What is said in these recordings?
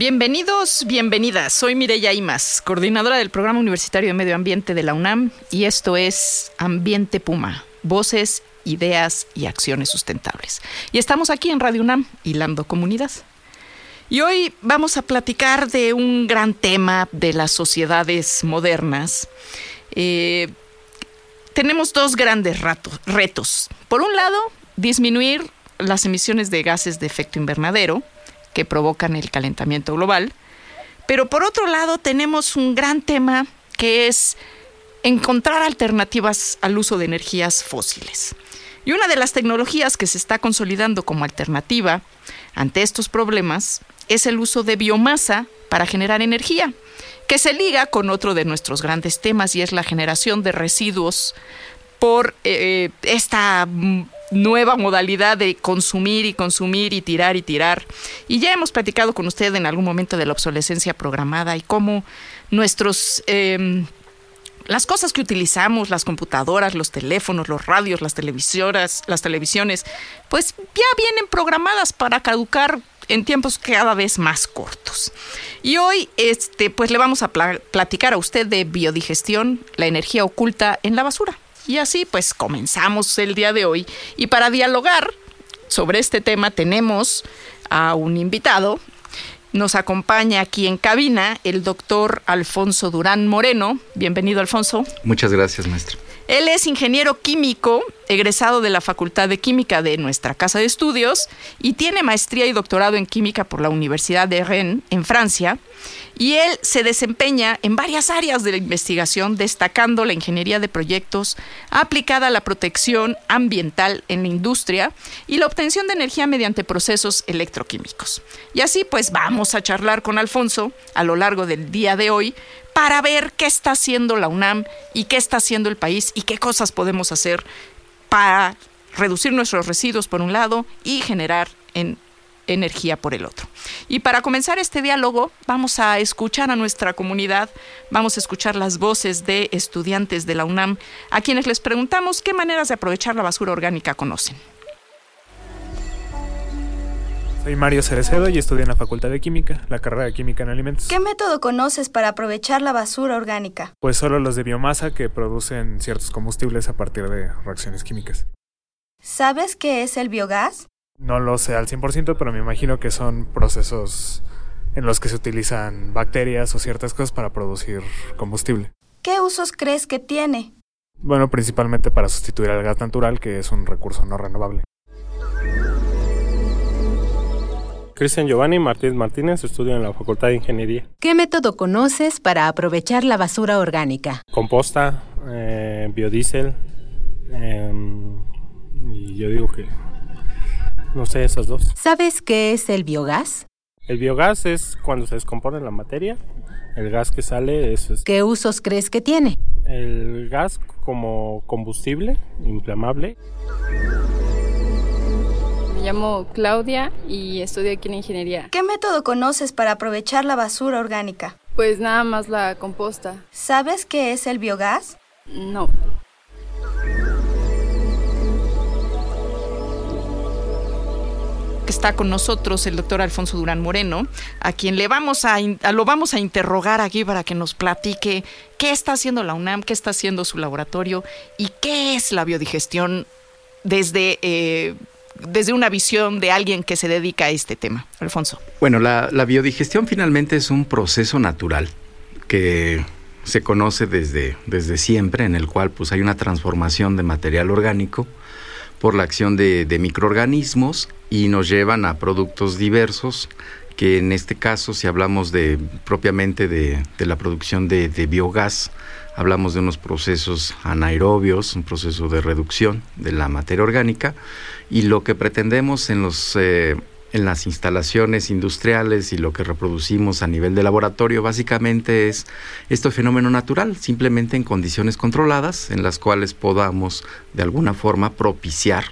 Bienvenidos, bienvenidas. Soy Mireya Imas, coordinadora del Programa Universitario de Medio Ambiente de la UNAM y esto es Ambiente Puma, voces, ideas y acciones sustentables. Y estamos aquí en Radio UNAM, hilando comunidad. Y hoy vamos a platicar de un gran tema de las sociedades modernas. Eh, tenemos dos grandes retos. Por un lado, disminuir las emisiones de gases de efecto invernadero, que provocan el calentamiento global. Pero por otro lado tenemos un gran tema que es encontrar alternativas al uso de energías fósiles. Y una de las tecnologías que se está consolidando como alternativa ante estos problemas es el uso de biomasa para generar energía, que se liga con otro de nuestros grandes temas y es la generación de residuos por eh, esta nueva modalidad de consumir y consumir y tirar y tirar. Y ya hemos platicado con usted en algún momento de la obsolescencia programada y cómo nuestros... Em, las cosas que utilizamos, las computadoras, los teléfonos, los radios, las televisoras, las televisiones, pues ya vienen programadas para caducar en tiempos cada vez más cortos. Y hoy, este, pues le vamos a platicar a usted de biodigestión, la energía oculta en la basura. Y así pues comenzamos el día de hoy. Y para dialogar sobre este tema tenemos a un invitado. Nos acompaña aquí en cabina el doctor Alfonso Durán Moreno. Bienvenido, Alfonso. Muchas gracias, maestro. Él es ingeniero químico, egresado de la Facultad de Química de nuestra casa de estudios y tiene maestría y doctorado en química por la Universidad de Rennes, en Francia. Y él se desempeña en varias áreas de la investigación, destacando la ingeniería de proyectos aplicada a la protección ambiental en la industria y la obtención de energía mediante procesos electroquímicos. Y así pues vamos a charlar con Alfonso a lo largo del día de hoy para ver qué está haciendo la UNAM y qué está haciendo el país y qué cosas podemos hacer para reducir nuestros residuos por un lado y generar energía por el otro. Y para comenzar este diálogo vamos a escuchar a nuestra comunidad, vamos a escuchar las voces de estudiantes de la UNAM a quienes les preguntamos qué maneras de aprovechar la basura orgánica conocen. Soy Mario Cerecedo y estudio en la Facultad de Química, la carrera de Química en Alimentos. ¿Qué método conoces para aprovechar la basura orgánica? Pues solo los de biomasa que producen ciertos combustibles a partir de reacciones químicas. ¿Sabes qué es el biogás? No lo sé al 100%, pero me imagino que son procesos en los que se utilizan bacterias o ciertas cosas para producir combustible. ¿Qué usos crees que tiene? Bueno, principalmente para sustituir al gas natural, que es un recurso no renovable. Cristian Giovanni Martínez Martínez, estudio en la Facultad de Ingeniería. ¿Qué método conoces para aprovechar la basura orgánica? Composta, eh, biodiesel, em, y yo digo que, no sé, esas dos. ¿Sabes qué es el biogás? El biogás es cuando se descompone la materia, el gas que sale es... ¿Qué usos crees que tiene? El gas como combustible inflamable. Me llamo Claudia y estudio aquí en ingeniería. ¿Qué método conoces para aprovechar la basura orgánica? Pues nada más la composta. ¿Sabes qué es el biogás? No. Está con nosotros el doctor Alfonso Durán Moreno, a quien le vamos a, lo vamos a interrogar aquí para que nos platique qué está haciendo la UNAM, qué está haciendo su laboratorio y qué es la biodigestión desde eh, desde una visión de alguien que se dedica a este tema. Alfonso. Bueno, la, biodigestión finalmente es un proceso natural que se conoce desde, desde siempre, en el cual pues, hay una transformación de material orgánico por la acción de, microorganismos y nos llevan a productos diversos que en este caso, si hablamos de propiamente de, la producción de, biogás, hablamos de unos procesos anaerobios, un proceso de reducción de la materia orgánica, y lo que pretendemos en los eh, en las instalaciones industriales y lo que reproducimos a nivel de laboratorio básicamente es este fenómeno natural, simplemente en condiciones controladas en las cuales podamos de alguna forma propiciar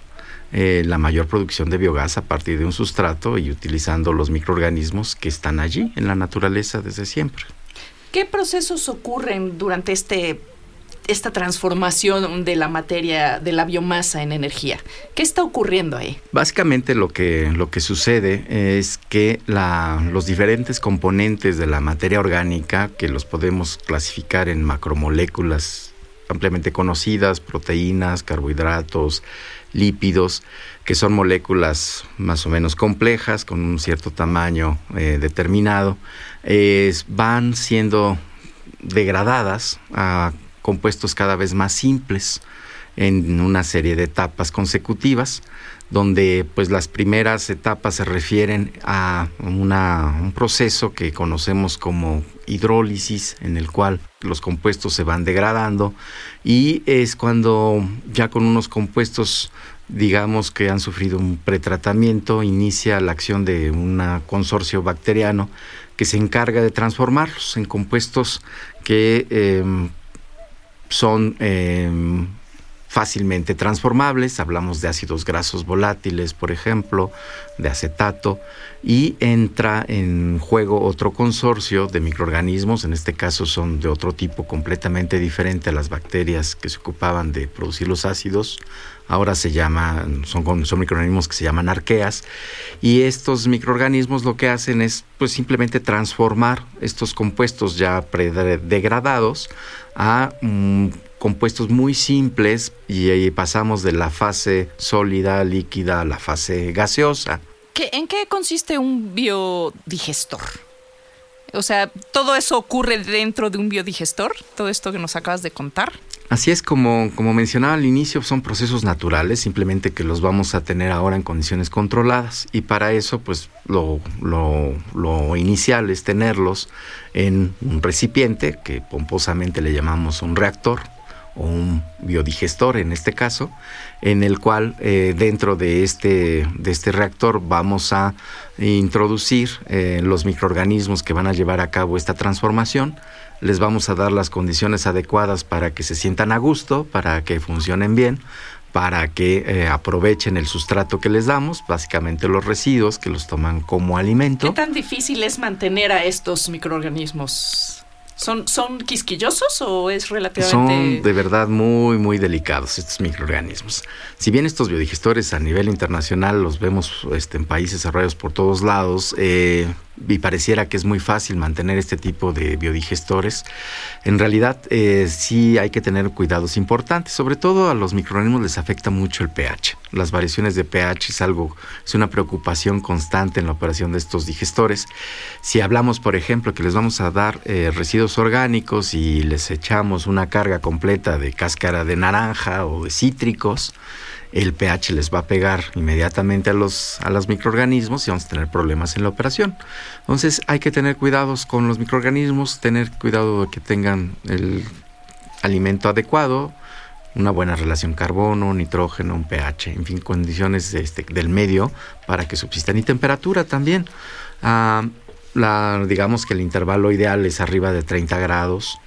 eh, la mayor producción de biogás a partir de un sustrato y utilizando los microorganismos que están allí en la naturaleza desde siempre. ¿Qué procesos ocurren durante este esta transformación de la materia, de la biomasa en energía. ¿Qué está ocurriendo ahí? Básicamente lo que, lo que sucede es que los diferentes componentes de la materia orgánica, que los podemos clasificar en macromoléculas ampliamente conocidas, proteínas, carbohidratos, lípidos, que son moléculas más o menos complejas, con un cierto tamaño eh, determinado, van siendo degradadas a compuestos cada vez más simples en una serie de etapas consecutivas, donde pues las primeras etapas se refieren a un proceso que conocemos como hidrólisis, en el cual los compuestos se van degradando y es cuando ya con unos compuestos digamos que han sufrido un pretratamiento, inicia la acción de un consorcio bacteriano que se encarga de transformarlos en compuestos que em, son em, fácilmente transformables, hablamos de ácidos grasos volátiles, por ejemplo, de acetato, y entra en juego otro consorcio de microorganismos, en este caso son de otro tipo completamente diferente a las bacterias que se ocupaban de producir los ácidos, ahora se llaman, son, microorganismos que se llaman arqueas, y estos microorganismos lo que hacen es pues simplemente transformar estos compuestos ya degradados a mm, compuestos muy simples y pasamos de la fase sólida, líquida a la fase gaseosa. ¿En qué consiste un biodigestor? O sea, ¿todo eso ocurre dentro de un biodigestor? ¿Todo esto que nos acabas de contar? Así es como, como mencionaba al inicio, son procesos naturales, simplemente que los vamos a tener ahora en condiciones controladas y para eso pues lo, lo, lo inicial es tenerlos en un recipiente que pomposamente le llamamos un reactor o un biodigestor en este caso, en el cual eh, dentro de este, de este reactor vamos a introducir eh, los microorganismos que van a llevar a cabo esta transformación les vamos a dar las condiciones adecuadas para que se sientan a gusto, para que funcionen bien, para que eh, aprovechen el sustrato que les damos, básicamente los residuos que los toman como alimento. ¿Qué tan difícil es mantener a estos microorganismos? ¿Son, ¿Son quisquillosos o es relativamente...? Son de verdad muy, muy delicados estos microorganismos. Si bien estos biodigestores a nivel internacional los vemos este, en países desarrollados por todos lados, eh, y pareciera que es muy fácil mantener este tipo de biodigestores, en realidad eh, sí hay que tener cuidados importantes. Sobre todo a los microorganismos les afecta mucho el pH. Las variaciones de pH es algo, es una preocupación constante en la operación de estos digestores. Si hablamos, por ejemplo, que les vamos a dar eh, residuos orgánicos y les echamos una carga completa de cáscara de naranja o de cítricos, el pH les va a pegar inmediatamente a los, a los microorganismos y vamos a tener problemas en la operación. Entonces hay que tener cuidados con los microorganismos, tener cuidado de que tengan el alimento adecuado, una buena relación carbono, nitrógeno, un pH, en fin, condiciones este, del medio para que subsistan y temperatura también. Ah, la, digamos que el intervalo ideal es arriba de 30 grados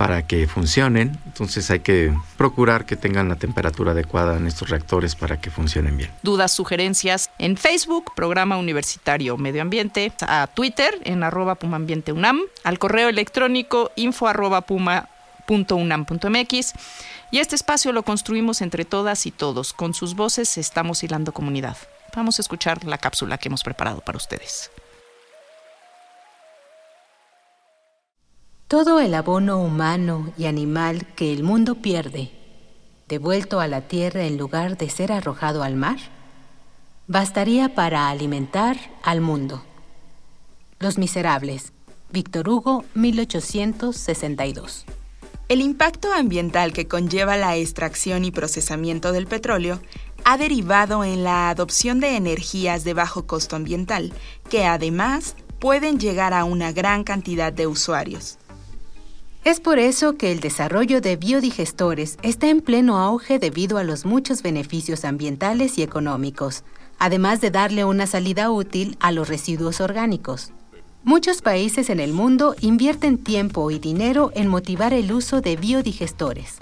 para que funcionen. Entonces hay que procurar que tengan la temperatura adecuada en estos reactores para que funcionen bien. Dudas, sugerencias en Facebook, Programa Universitario Medio Ambiente, a Twitter en arroba UNAM, al correo electrónico info arroba puma.unam.mx y este espacio lo construimos entre todas y todos. Con sus voces estamos hilando comunidad. Vamos a escuchar la cápsula que hemos preparado para ustedes. Todo el abono humano y animal que el mundo pierde, devuelto a la tierra en lugar de ser arrojado al mar, bastaría para alimentar al mundo. Los Miserables, Víctor Hugo, 1862. El impacto ambiental que conlleva la extracción y procesamiento del petróleo ha derivado en la adopción de energías de bajo costo ambiental, que además pueden llegar a una gran cantidad de usuarios. Es por eso que el desarrollo de biodigestores está en pleno auge debido a los muchos beneficios ambientales y económicos, además de darle una salida útil a los residuos orgánicos. Muchos países en el mundo invierten tiempo y dinero en motivar el uso de biodigestores.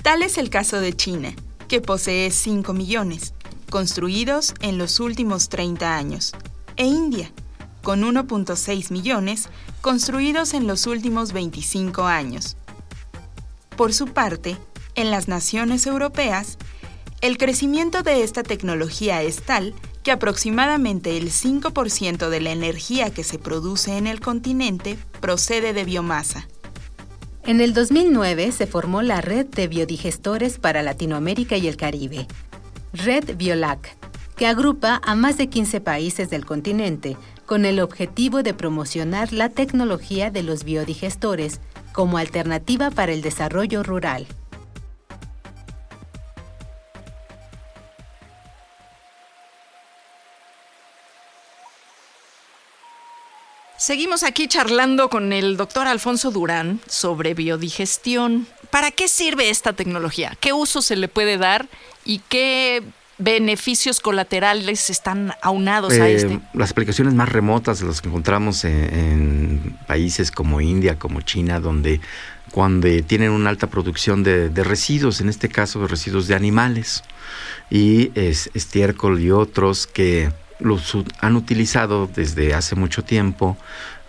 Tal es el caso de China, que posee 5 millones, construidos en los últimos 30 años, e India, con 1.6 millones construidos en los últimos 25 años. Por su parte, en las naciones europeas, el crecimiento de esta tecnología es tal que aproximadamente el 5% de la energía que se produce en el continente procede de biomasa. En el 2009 se formó la Red de Biodigestores para Latinoamérica y el Caribe, Red Biolac, que agrupa a más de 15 países del continente con el objetivo de promocionar la tecnología de los biodigestores como alternativa para el desarrollo rural. Seguimos aquí charlando con el doctor Alfonso Durán sobre biodigestión. ¿Para qué sirve esta tecnología? ¿Qué uso se le puede dar y qué beneficios colaterales están aunados a Eh, este? Las aplicaciones más remotas las que encontramos en, en países como India, como China, donde cuando tienen una alta producción de, de residuos, en este caso de residuos de animales, y es, estiércol y otros que los han utilizado desde hace mucho tiempo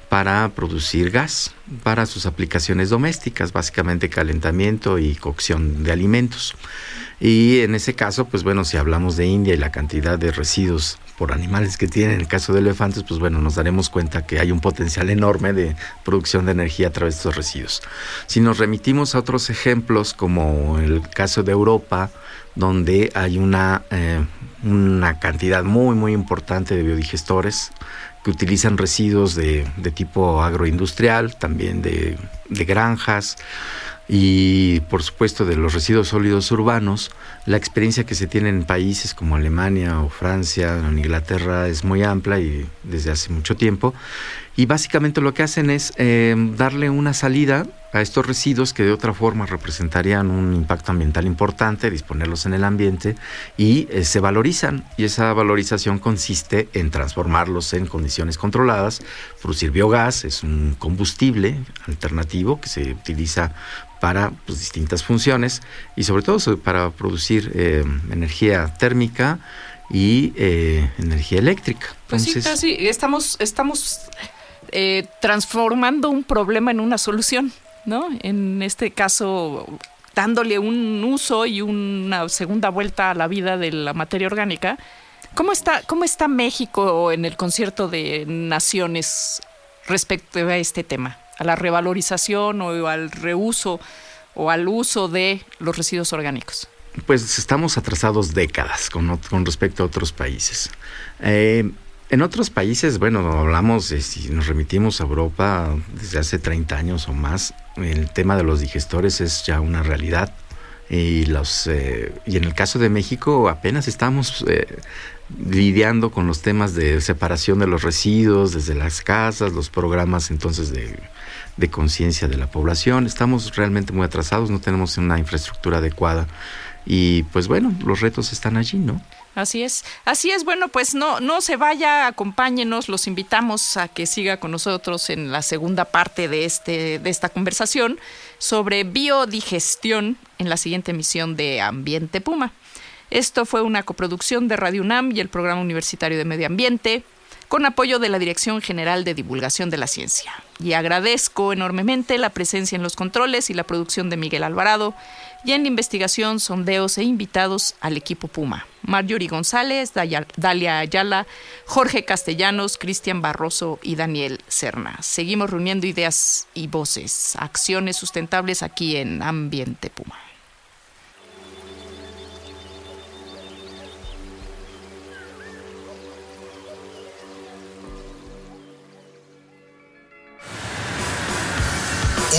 para producir gas, para sus aplicaciones domésticas, básicamente calentamiento y cocción de alimentos. Y en ese caso, pues bueno, si hablamos de India y la cantidad de residuos por animales que tienen, en el caso de elefantes, pues bueno, nos daremos cuenta que hay un potencial enorme de producción de energía a través de estos residuos. Si nos remitimos a otros ejemplos, como el caso de Europa, donde hay una, eh, una cantidad muy, muy importante de biodigestores que utilizan residuos de, de tipo agroindustrial, también de, de granjas y por supuesto de los residuos sólidos urbanos, la experiencia que se tiene en países como Alemania o Francia, en Inglaterra es muy amplia y desde hace mucho tiempo. Y básicamente lo que hacen es eh, darle una salida a estos residuos que de otra forma representarían un impacto ambiental importante, disponerlos en el ambiente y eh, se valorizan. Y esa valorización consiste en transformarlos en condiciones controladas, producir biogás, es un combustible alternativo que se utiliza para pues, distintas funciones y sobre todo para producir eh, energía térmica y eh, energía eléctrica. Pues sí, casi estamos, estamos eh, transformando un problema en una solución, ¿no? En este caso, dándole un uso y una segunda vuelta a la vida de la materia orgánica. ¿Cómo está, cómo está México en el concierto de naciones respecto a este tema? A la revalorización o al reuso o al uso de los residuos orgánicos. pues estamos atrasados décadas con, respecto a otros países. Eh, en otros países, bueno, hablamos, de, si nos remitimos a Europa desde hace 30 años o más, el tema de los digestores es ya una realidad. Y, los, eh, y en el caso de México apenas estamos eh, lidiando con los temas de separación de los residuos desde las casas, los programas entonces de, de conciencia de la población. Estamos realmente muy atrasados, no tenemos una infraestructura adecuada. Y pues bueno, los retos están allí, ¿no? Así es, así es. Bueno, pues no, no se vaya, acompáñenos, los invitamos a que siga con nosotros en la segunda parte de este, de esta conversación sobre biodigestión en la siguiente emisión de Ambiente Puma. Esto fue una coproducción de Radio UNAM y el Programa Universitario de Medio Ambiente, con apoyo de la Dirección General de Divulgación de la Ciencia. Y agradezco enormemente la presencia en los controles y la producción de Miguel Alvarado, y en la investigación, sondeos e invitados al equipo Puma. Marjorie González, Dalia Ayala, Jorge Castellanos, Cristian Barroso y Daniel Serna. Seguimos reuniendo ideas y voces, acciones sustentables aquí en Ambiente Puma.